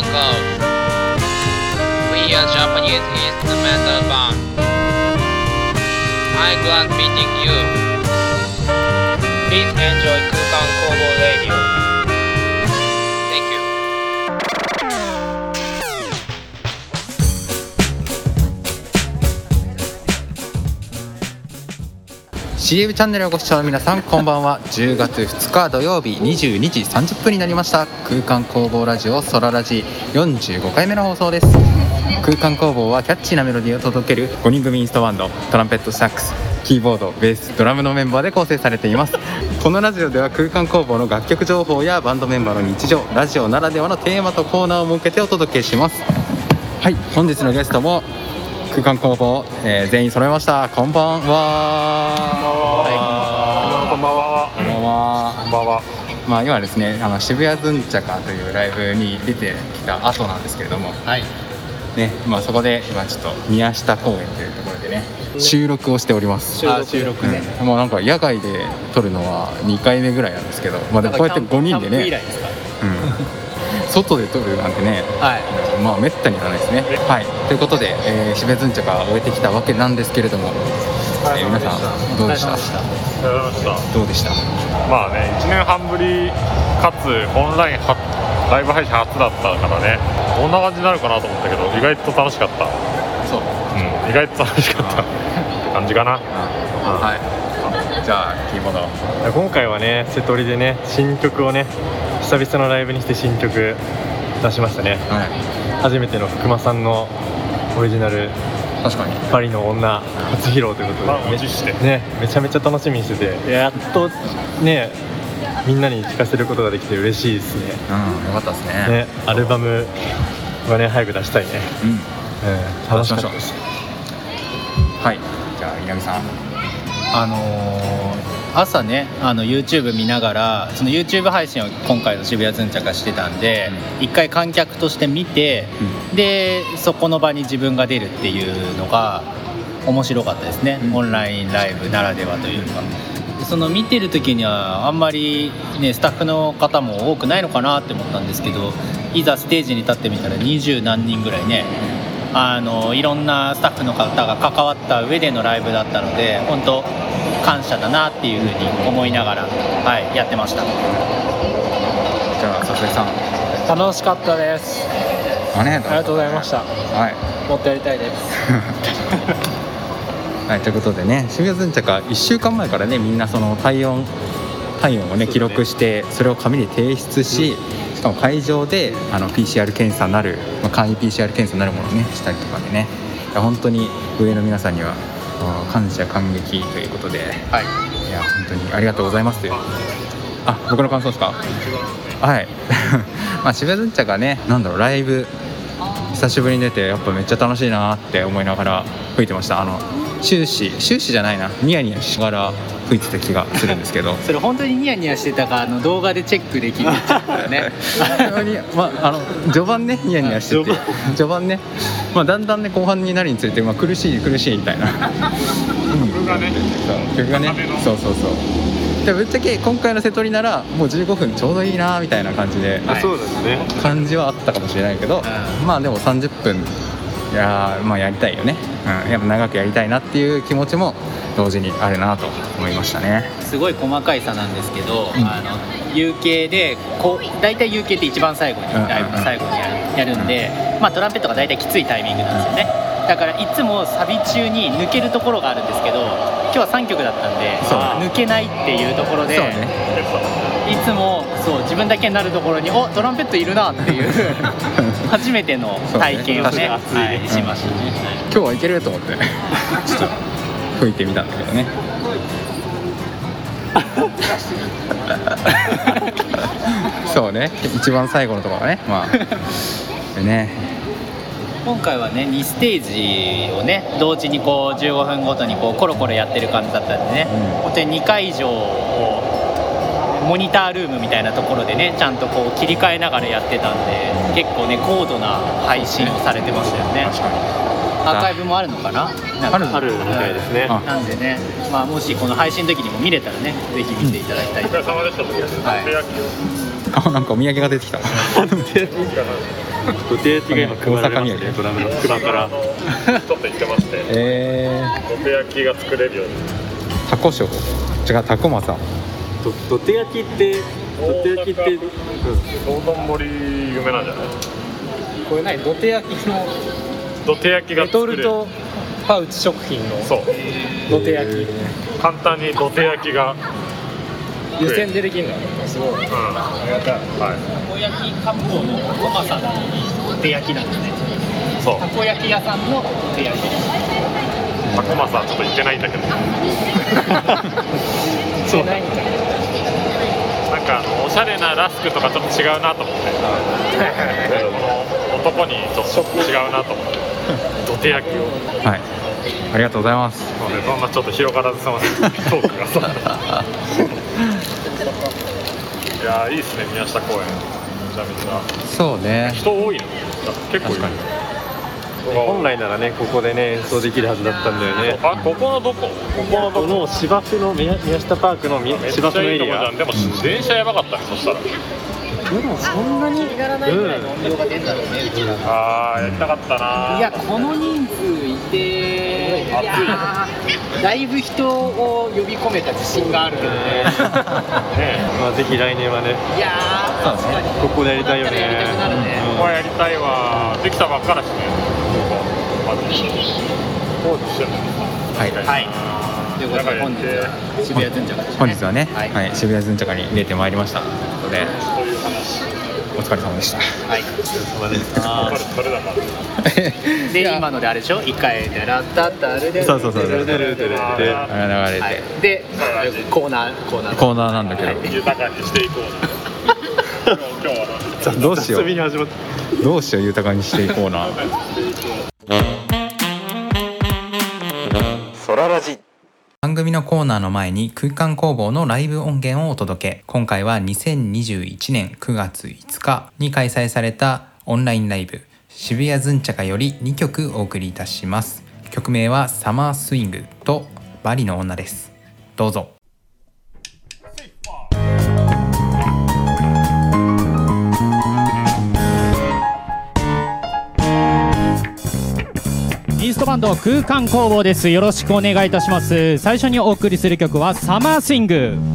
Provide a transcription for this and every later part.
Uncle. We are Japanese instrumental band. I'm glad meeting you. Please enjoy Kukan Kobo CM チャンネルをご視聴の皆さんこんばんは。10月2日土曜日22時30分になりました。空間工房ラジオソララジ45回目の放送です。空間工房はキャッチーなメロディーを届ける5人組インストバンドトランペットサックスキーボードベースドラムのメンバーで構成されています。このラジオでは空間工房の楽曲情報やバンドメンバーの日常ラジオならではのテーマとコーナーを設けてお届けします。はい本日のゲストも空間工房、えー全員揃いましたこんばんはこんばんは。こんばんはこんばんは。まあ今ですねあの渋谷ズンチャカというライブに出てきた後なんですけれどもはい。ねまあそこで今ちょっと宮下公園というところでね収録をしておりますあ収録ね。うんもうなんか野外で撮るのは2回目ぐらいなんですけどまあでもこうやって5人でね、ですか？うん、外で撮るなんてねはい。まあめったにやらないですね。はい。ということで、えー、渋谷ズンチャカを終えてきたわけなんですけれども、えー皆さんどうでした？どうでした？まあね、1年半ぶりかつオンラインはライブ配信初だったからね、どんな感じになるかなと思ったけど、意外と楽しかった。そう。うん、意外と楽しかった。って感じかな。はい。じゃあキーボード今回はね瀬戸りでね新曲をね久々のライブにして新曲出しましたね。はい。初めての福間さんのオリジナル確かに「パリの女」初披露ということまあ、でね無事して。ねめちゃめちゃ楽しみにしててやっとねみんなに聴かせることができて嬉しいですね。うんよかったですね。ねアルバムはね早く出したいね。うん。うん楽しかったです。はい。じゃあ稲見さん。あのー朝ねあの YouTube 見ながらその YouTube 配信を今回の渋谷ズンチャカしてたんで一回観客として見てでそこの場に自分が出るっていうのが面白かったですね、うん。オンラインライブならではというか。その見てる時にはあんまりねスタッフの方も多くないのかなって思ったんですけどいざステージに立ってみたら二十何人ぐらいねあのいろんなスタッフの方が関わった上でのライブだったので本当感謝だなっていうふうに思いながら、はい、やってました。じゃあ佐々木さん。楽しかったです。ありがとうございました。はい、もっとやりたいです。はい、ということでね渋谷ズンチャカ1週間前からねみんなその体温体温をね記録してそれを紙に提出し、しかも会場であの PCR 検査なる、まあ、簡易 PCR 検査なるものをねしたりとかでね。本当に上の皆さんには感謝感激ということで、はい。いや本当にありがとうございますという。あ僕の感想ですか？はい。まあ渋谷ズンチャカねなんだろうライブ久しぶりに出てやっぱめっちゃ楽しいなって思いながら吹いてました。あの終始終始じゃないな。ニヤニヤしながら吹いてた気がするんですけど。それ本当にニヤニヤしてたかあの動画でチェックできる。ね。まあ、あの序盤ねニヤニヤしてて。序盤ね、まあ、だんだんね後半になるにつれて、まあ、苦しい苦しいみたいな。曲がね、そう。曲がね。そうそうそう。でぶっちゃけ今回の瀬戸りならもう15分ちょうどいいなみたいな感じではい。そうですね。感じはあったかもしれないけど、まあでも30分いやーまあやりたいよね、うん、やっぱ長くやりたいなっていう気持ちも同時にあるなと思いましたね。すごい細かい差なんですけど、うん。あの UK でこう大体 UK って一番最後にうんうんうん。ライブの最後にやるやるんで、まあ、トランペットが大体きついタイミングなんですよね。だからいつもサビ中に抜けるところがあるんですけど今日は3曲だったんで抜けないっていうところで、ね。いつもそう自分だけになるところにおトランペットいるなっていう 初めての体験をねねはい、しましたね、今日はいけると思って。ちょっと吹いてみたんだけどね。そうね。一番最後のところがね。まあ。でね今回はね2ステージをね同時にこう15分ごとにこうコロコロやってる感じだったんでね、うん。本当に2会場をモニタールームみたいなところでねちゃんとこう切り替えながらやってたんで結構ね高度な配信をされてましたよね。確かに。アーカイブもあるのかな？なんか。あるのあるみたいですね。あ。なんでね、まあ、もしこの配信の時にも見れたらねぜひ見ていただきたい。お疲れ様でした。なんかお土産が出てきた土手焼きが今配られましたね。ドラムのからちょっと言ってましてえ土手焼きが作れるように。ー、タコショウ。違うタコマさど土手焼きって土手焼きって、うん、道頓堀有名なんじゃない？これ何？土手焼きの土手焼きがレト作れる。ルトパウチ食品のそう。土手焼き。簡単に土手焼きが湯煎でできるの？すごい。うんはい。たこ焼き割烹のトマさんのお手焼きなんですね。そう。たこ焼き屋さんのお手焼き。タコマさんちょっと行ってないんだけど。そう。ないんかなんかあのおしゃれなラスクとかちょっと違うなと思って。でこの男にちょっと違うなと思って。土手焼きを。はい。ありがとうございます。そうねそんなちょっと広がらずさまトークが。さいやーいいっすね宮下公園。めちゃめちゃ。そうね。人多いの？結構いる。確本来ならねここでね演奏できるはずだったんだよね。あここのどこ？ここのどこ？この芝生の宮宮下パークのみめっち芝生のエリア。ゃいいとこじゃん。でも電車やばかったねそしたらでもそんなに気がらないぐらいの音量が出るんだろうねうちらあーやりたかったな。いやこの人数いてい。やーだいぶ人を呼び込めた自信があるけど ねねまあぜひ来年はね。いやー確かに。ここでやりたいよね。やりたくなるね。ここはやりたいわ。できたばっかだしねまず工事してるはいはい。ということで本日は渋谷ズンチャカですね。本日はね、ははいい渋谷ズンチャカに出てまいりました。ということでお疲れ様でした。はい。わかるそれだからで今のであれでしょ？一回でラッタッタルで。そうそうそう。てるてるてるてるあれ流れて、はいでコーナーコーナーコーナーなんだけど、豊かにしていこうどうしようどうしよう豊かにしていこうなのコーナーの前に空間工房のライブ音源をお届け。今回は2021年9月5日に開催されたオンラインライブ渋谷ズンチャカより2曲お送りいたします。曲名はサマースイングとバリの女です。どうぞ。トバンド空間工房です。よろしくお願いいたします。最初にお送りする曲はサマースイング。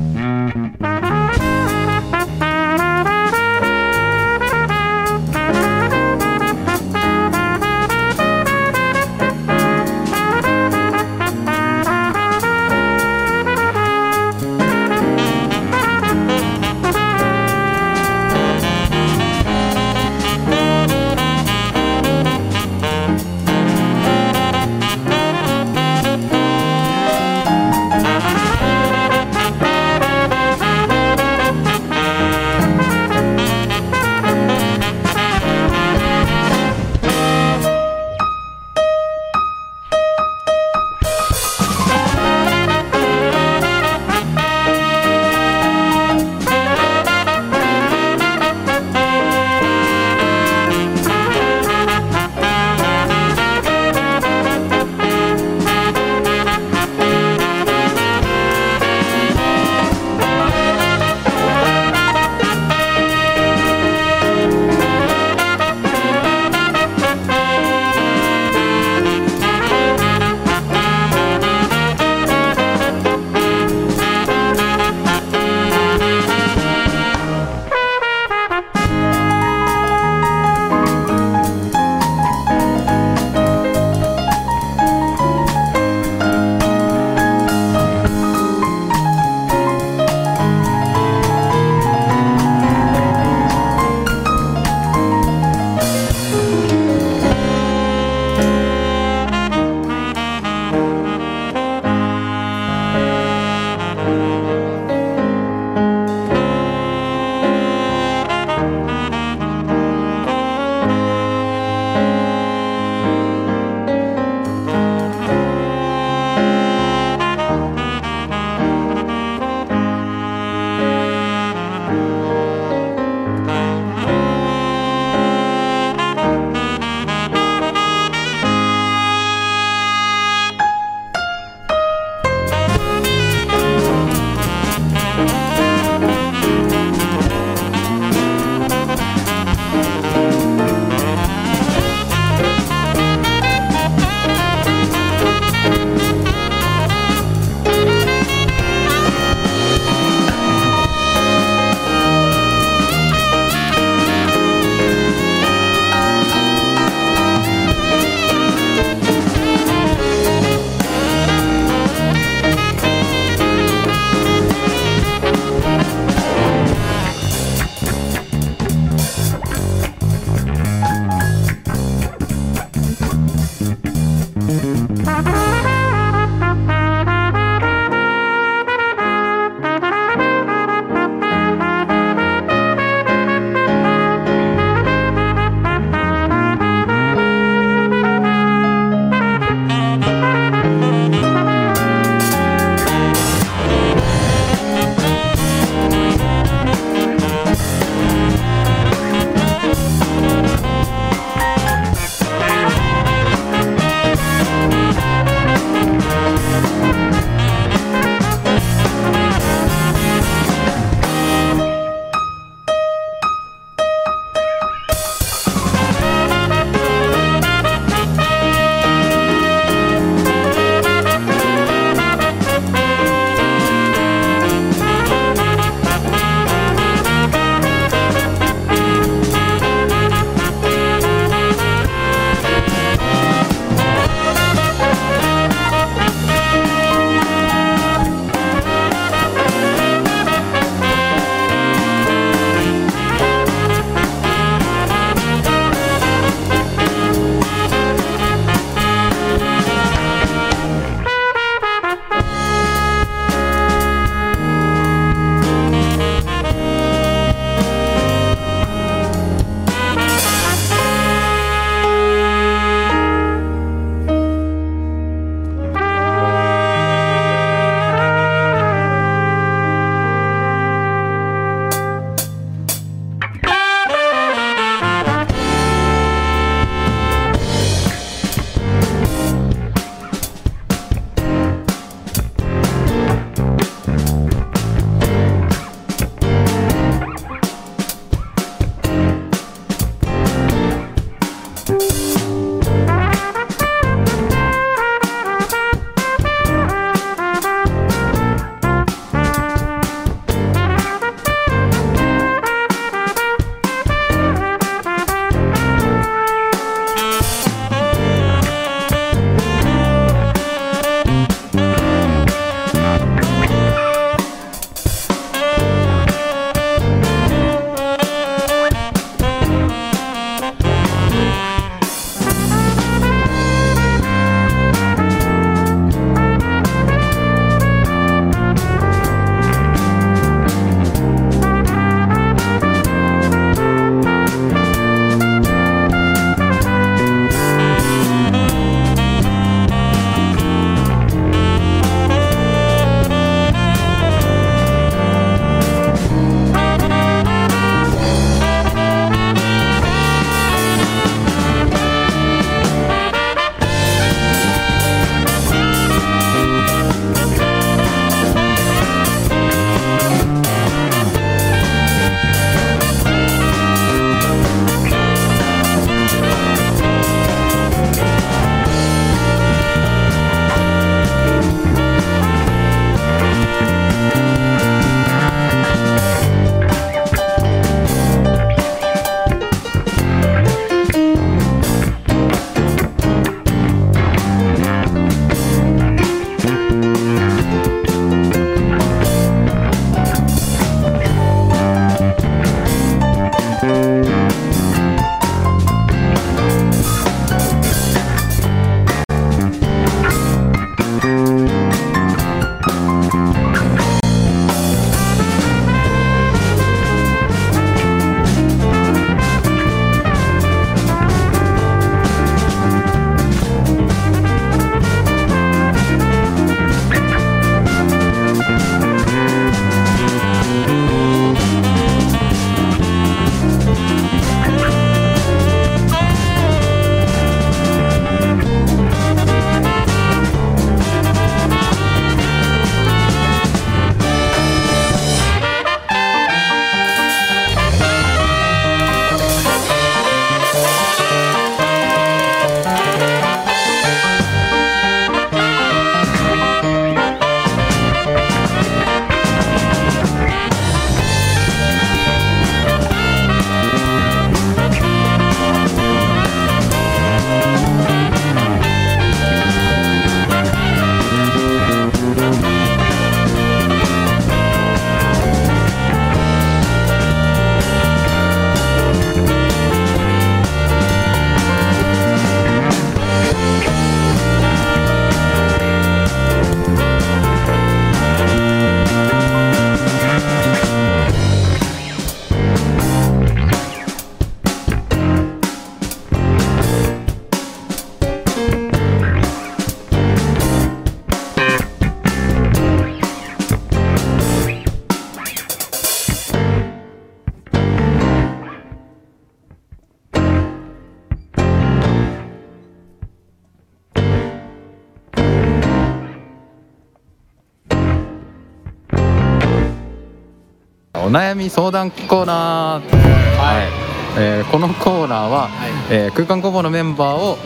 み相談コーナーはい、えーこのコーナーは、えー空間工房のメンバーを、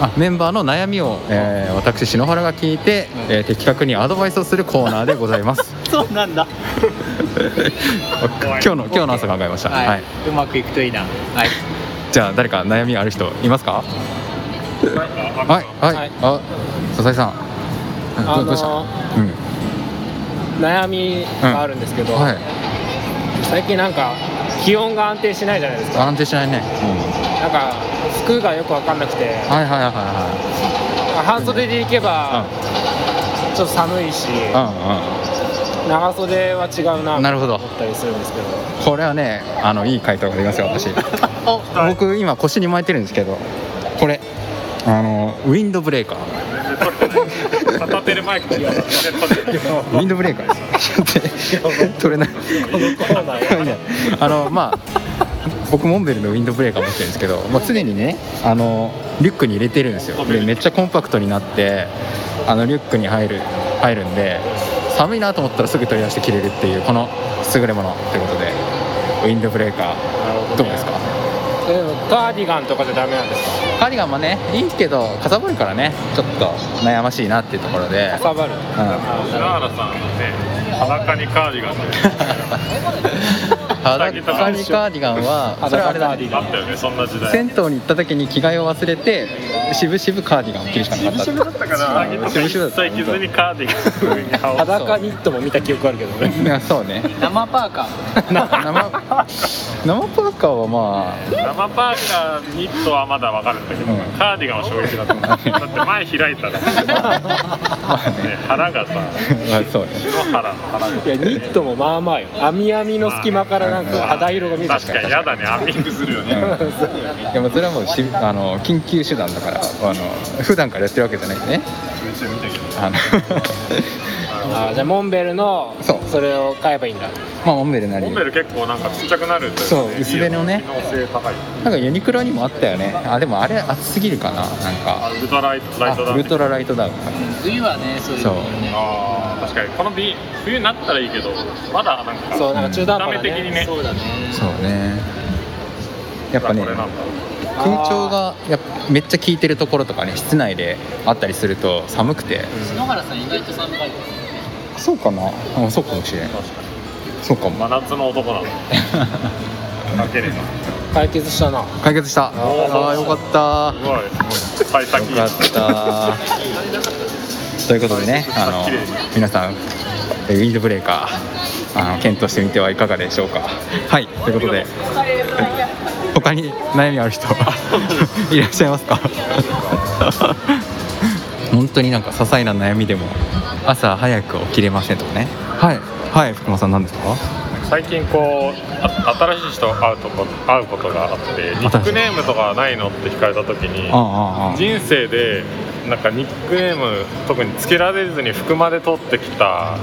あメンバーの悩みを、えー私篠原が聞いて、えー的確にアドバイスをするコーナーでございます。そうなんだ。今日の今日の朝考えました、はい、はい、うまくいくといいな。はい。じゃあ誰か悩みある人いますか？はい。はい、はい。あ笹井さん。あどどうした？のうん。悩みがあるんですけど、はい最近なんか気温が安定しないじゃないですか。安定しないね、なんか服がよく分かんなくて。うん、はいはいはい。は半袖で行けばちょっと寒いしいはい長袖は違うななるほどと思ったりするんですけど。うんうんこれはねあのいい回答が出ますよ私。僕今腰に巻いてるんですけどこれあのウィンドブレーカー。片手でマイクウィンドブレーカーですよ 取れない。あのまあ僕モンベルのウィンドブレーカー持ってるんですけど、まあ、常にねあのリュックに入れてるんですよ。でめっちゃコンパクトになってあのリュックに入る入るんで寒いなと思ったらすぐ取り出して着れるっていうこの優れものということでウィンドブレーカー。どうですか？カーディガンとかじゃダメなんですか？カーディガンもねいいけどかさばるからね。ちょっと悩ましいなっていうところで。かさばる。うん。篠原さんね裸にカーディガンで 裸にカーディガンはそれはあれだあったよねそんな時代。銭湯に行った時に着替えを忘れてしぶしぶカーディガンを着るしかなかった。だったかな。うん渋々だった一切着ずにカーディガンに裸ニットも見た記憶あるけどね。い やそうね。生パーカー。生生パーカーはま生パーカーニットはまだわかるんだけど、うん。カーディガンは衝撃だった。だって前開いたら、ね、腹がさあまあそうね。篠原の腹がいやニットもまあまあよ。網網の隙間からなんか肌色が見えて確かに嫌だね。アミングするよね。でもそれはもうしあの緊急手段だからあの普段からやってるわけじゃないね。あのあじゃあモンベルのそう。それを買えばいいんだ。まあモンベルなり。モンベル結構なんかちっちゃくなるそう薄手のね。機能性高い。なんかユニクロにもあったよね。あでもあれ熱すぎるかな。なんか。あウルトラライトライトだ。あウルトラライトダウン。冬はねそういうそう。のねあー確かにこのビ冬になったらいいけどまだなんかそうなんか中途半端な見た目的にね。そうだね。そうね。やっぱね空調がやっぱめっちゃ効いてるところとかね室内であったりすると寒くて。篠原さん意外と寒がりそうかな。あそうかもしれん。そうかも。真夏の男なの。かければ解決したな。解決した。ああよかった。すごい幸先よかった。ということでねあの皆さんえウィンドブレーカーあの検討してみてはいかがでしょうか。はいということで他に悩みある人 いらっしゃいますか？本当になんか些細な悩みでも朝早く起きれませんとかね。はい。はい福間さん何ですか？最近こうあ新しい人と会うとこ会うことがあってニックネームとかないのって聞かれた時に人生でなんかニックネーム特につけられずに服まで取ってきた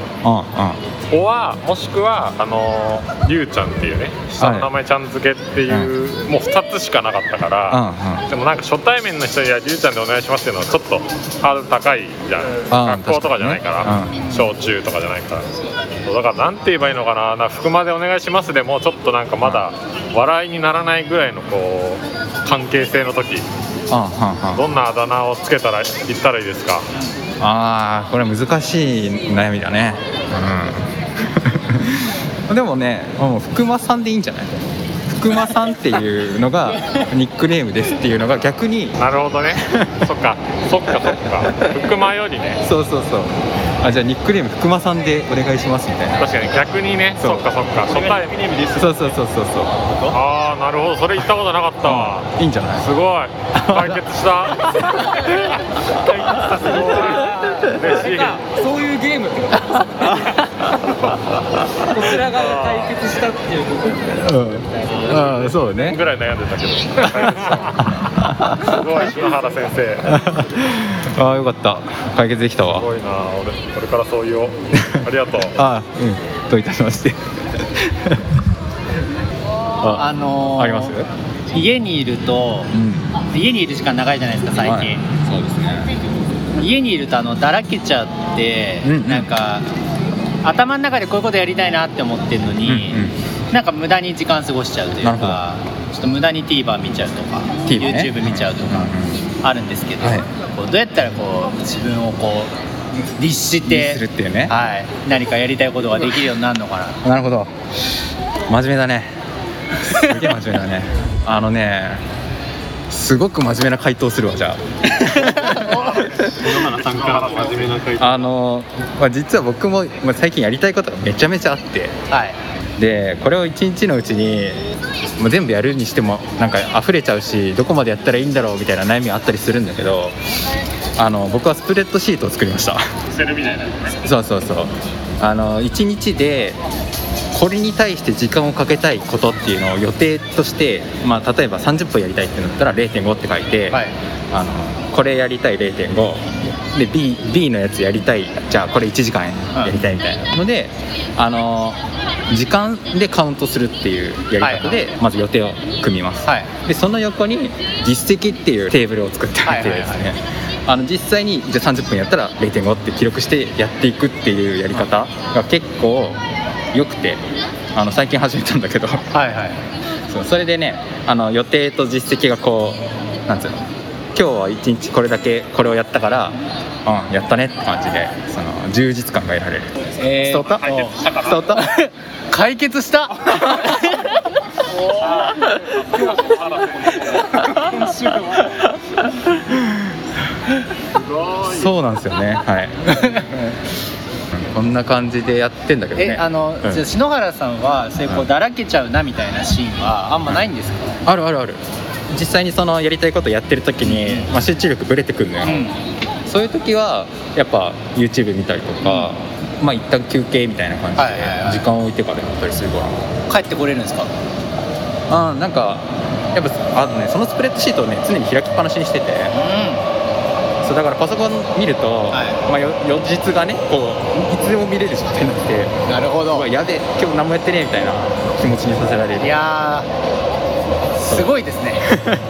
子はもしくはあのりゅうちゃんっていうね下の名前ちゃん付けっていう、もう2つしかなかったから、ああでもなんか初対面の人にはりゅうちゃんでお願いしますっていうのはちょっとハードル高いじゃん。学校とかじゃないから、確かにね。小中とかじゃないから。そうだからなんて言えばいいのかな。な服までお願いしますでもちょっとなんかまだ笑いにならないぐらいのこう関係性の時どんなあだ名をつけたら言ったらいいですか？ああこれは難しい悩みだね。うん。でもねもう福間さんでいいんじゃない？福間さんっていうのがニックネームですっていうのが逆に。なるほどね。そっかそっかそっか。福間よりね。そうそうそうあじゃあニックネーム福間さんでお願いしますみたいな。確かに逆にね。そっかそっか。初対面そうそうそうそうそう。ああなるほど。それ言ったことなかった。わいいんじゃない？すごい。解決した。解決した。すごい。嬉しい。そういうゲームってこと？こちらが解決したっていうことうん。ああそうね。ぐらい悩んでたけど。解決したすごい篠原先生。す ああよかった。解決できたわ。ごいな。俺これからそう言おう。ありがとう。ああうん。どういたしまして。ああのーあります？家にいるとうん。家にいる時間長いじゃないですか最近、はい。そうですね。家にいるとあのだらけちゃって、うんうん。なんか頭の中でこういうことやりたいなって思ってるのに、なんか無駄に時間過ごしちゃうというかちょっと無駄に TVer 見ちゃうとかね。YouTube 見ちゃうとかあるんですけど、はい。こうどうやったらこう自分をこう律してするっていうね。はい、何かやりたいことができるようになるのかな。なるほど。真面目だね。すげえ真面目だね。あのねすごく真面目な回答するわじゃあ。あの、まあ、実は僕も、まあ、最近やりたいことがめちゃめちゃあって。はいでこれを一日のうちにもう全部やるにしてもなんか溢れちゃうしどこまでやったらいいんだろうみたいな悩みがあったりするんだけどあの僕はスプレッドシートを作りました。セルみたいなそうそうそう。あの1日でこれに対して時間をかけたいことっていうのを予定として、まあ、例えば30分やりたいってなったら0.5って書いて、はい。あのこれやりたい0.5で B, B のやつやりたい。じゃあこれ1時間やりたいみたいなので、あの時間でカウントするっていうやり方でまず予定を組みます、はい。でその横に実績っていうテーブルを作ってあげてですね、あの実際にじゃあ30分やったら0.5って記録してやっていくっていうやり方が結構良くてあの最近始めたんだけど。はいはい。そうそれでねあの予定と実績がこうなんつうの今日は一日これだけこれをやったからうんやったねって感じでその充実感が得られる。え伝わった伝わった解決した？そうなんですよね。はい。こんな感じでやってんだけどね。えあの、うん。じゃあ篠原さんはそういうこううんだらけちゃうなみたいなシーンはあんまないんですか、あるあるある実際にそのやりたいことやってる時に、まあ、集中力ぶれてくるのよ、うん。そういう時はやっぱ YouTube 見たりとか、まあ一旦休憩みたいな感じではいはいはい。時間を置いてからやったりするから、帰ってこれるんですか？あーなんかやっぱあのねそのスプレッドシートをね常に開きっぱなしにしてて。うそうだからパソコン見ると、はい。まあ、よ翌日がねこういつでも見れる状態になってなるほうわやべえ今日何もやってねえみたいな気持ちにさせられる。いやーすごいですね。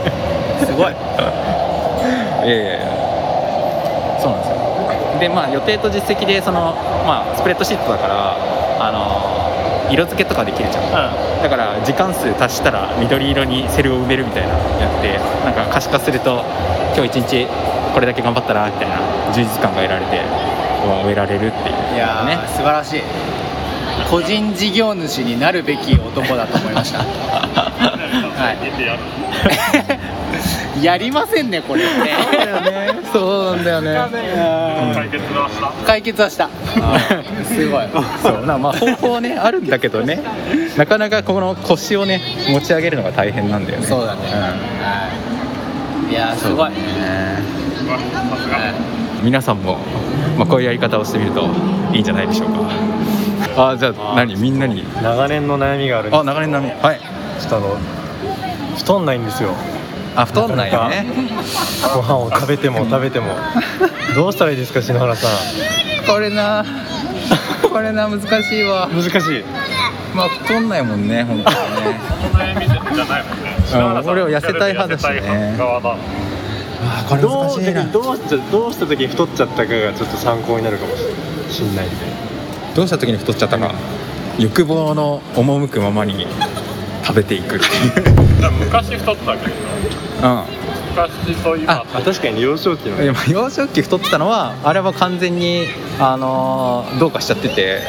すごい。いやいやいや。そうなんですよ。でまあ予定と実績でその、まあ、スプレッドシートだからあの色付けとかできるじゃん。だから時間数足したら緑色にセルを埋めるみたいなやってなんか可視化すると今日一日これだけ頑張ったなみたいな充実感が得られて終えられるっていう。いやー、ね。素晴らしい。個人事業主になるべき男だと思いました はい。やりませんねこれ。ね。そうなんだよね。解決はした。解決はした。すごい。そう。なまあ方法はねあるんだけどね。なかなかこの腰をね持ち上げるのが大変なんだよね。そうだね。はい。いやーすごい、う。ん皆さんも、まあ、こういうやり方をしてみるといいんじゃないでしょうか。あじゃあ何？みんなに？長年の悩みがあるあ長年並み。はいちょっとあの太んないんですよ。あ太んないよね。ご飯を食べても食べても。どうしたらいいですか篠原さこれなこれな難しいわ。ん難しい。まあ太んないもんね本当にね。悩みじゃないもんね。うん俺は痩せたい派だしね。あこれしいな。うどうしたどうした時に太っちゃったかがちょっと参考になるかもしれない。んでどうした時に太っちゃったか。欲望の赴くままに食べていくっていう。昔太ったけどうん。昔と今。ああ確かに幼少期の。幼少期太ってたのはあれは完全に、あのーどうかしちゃってて。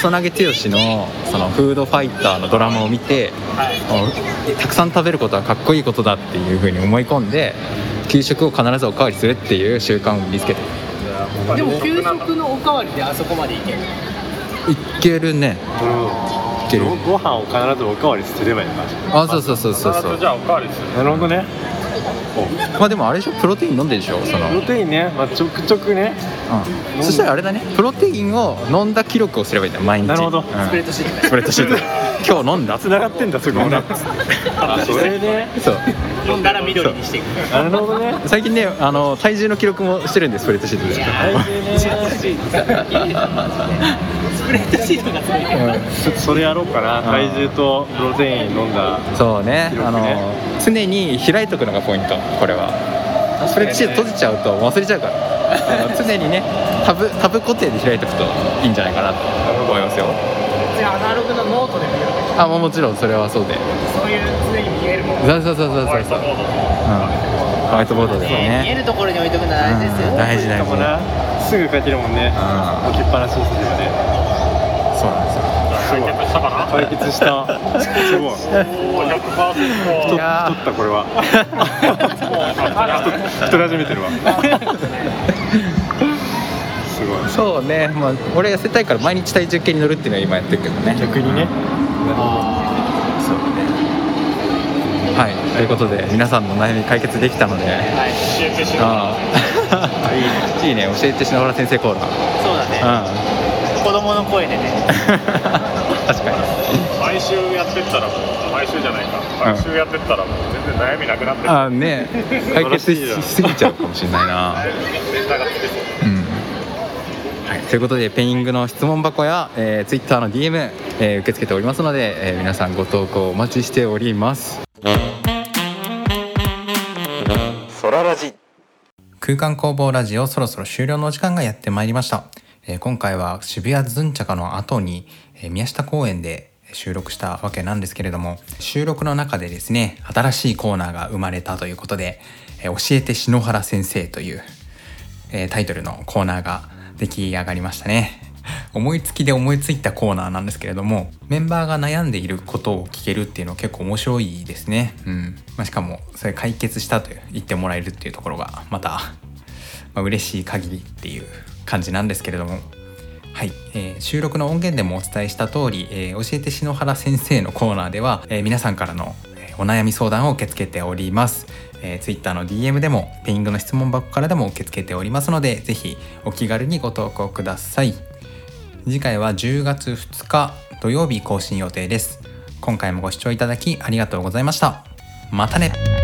草薙剛のそのフードファイターのドラマを見て、あのたくさん食べることはかっこいいことだっていうふうに思い込んで給食を必ずおかわりするっていう習慣を身につけて。でも給食のおかわりであそこまでいける。いけるね。うん。いける。ごご飯を必ずおかわりすればいいのか。あそうそうそうそう。そう必ずじゃあおかわりする。なるほどね。まあでもあれでしょ？プロテイン飲んでるでしょ？その、プロテインね、まあ、ちょくちょくね。うん、そしたらあれだね。プロテインを飲んだ記録をすればいいんだよ。毎日。なるほど。うん。スプレッドシートで。スプレッドシート。で今日飲んだ？繋がってんだ そこね。あそれねそう飲んだら緑にしていく。なるほどね。最近ねあの体重の記録もしてるんですスプレッドシートで。体重ね。スプレッドシートがついてるちょっとそれやろうかな。体重とプロテイン飲んだそうね。あね。の常に開いとくのがポイントこれは。スプレッドシート閉じちゃうと忘れちゃうから。あの常にねタブタブ固定で開いておくといいんじゃないかなと思いますよ。アナログのノートで見るあもうもちろんそれはそうで。そういう常にそうそうそうそうそう。そう、うん、ホワイトボードで。も見えねるところに置いとくの大事ですようん。大事大事すぐ書けるもんね。う置きっぱなしにすればね。そうなんですよ。解決したすごい。おー。100%太ったこれは。太太り始めてるわすごいそうね、まあ、俺痩せたいから毎日体重計に乗るっていうのは今やってるけどね逆にねそうねはいということで皆さんの悩み解決できたので教えてしまうああ。いいいいね。教えて篠原先生コーナー。そうだね。う子供の声でね。ん 確かに。毎週やってったらもう毎週じゃないか。毎週やってったらもう全然悩みなくなってる。ああね。解決ししすぎちゃうかもしれないな。ネタがつけそううん。はい、ということでペイングの質問箱や、えー、Twitter の DM、えー受け付けておりますので、えー皆さんご投稿お待ちしております空間工房ラジオそろそろ終了のお時間がやってまいりました、えー今回は渋谷ズンチャカの後に、えー宮下公園で収録したわけなんですけれども収録の中でですね新しいコーナーが生まれたということで「えー教えて篠原先生」というえタイトルのコーナーが出来上がりましたね。思いつきで思いついたコーナーなんですけれどもメンバーが悩んでいることを聞けるっていうのは結構面白いですね。うん、まあ、しかもそれ解決したと言ってもらえるっていうところがまた、まあ、嬉しい限りっていう感じなんですけれども。はい、えー収録の音源でもお伝えした通り、えー教えて篠原先生のコーナーでは、えー皆さんからのお悩み相談を受け付けております、えー、Twitter の DM でもペイングの質問箱からでも受け付けておりますのでぜひお気軽にご投稿ください。次回は10月2日土曜日更新予定です。今回もご視聴いただきありがとうございました。またね。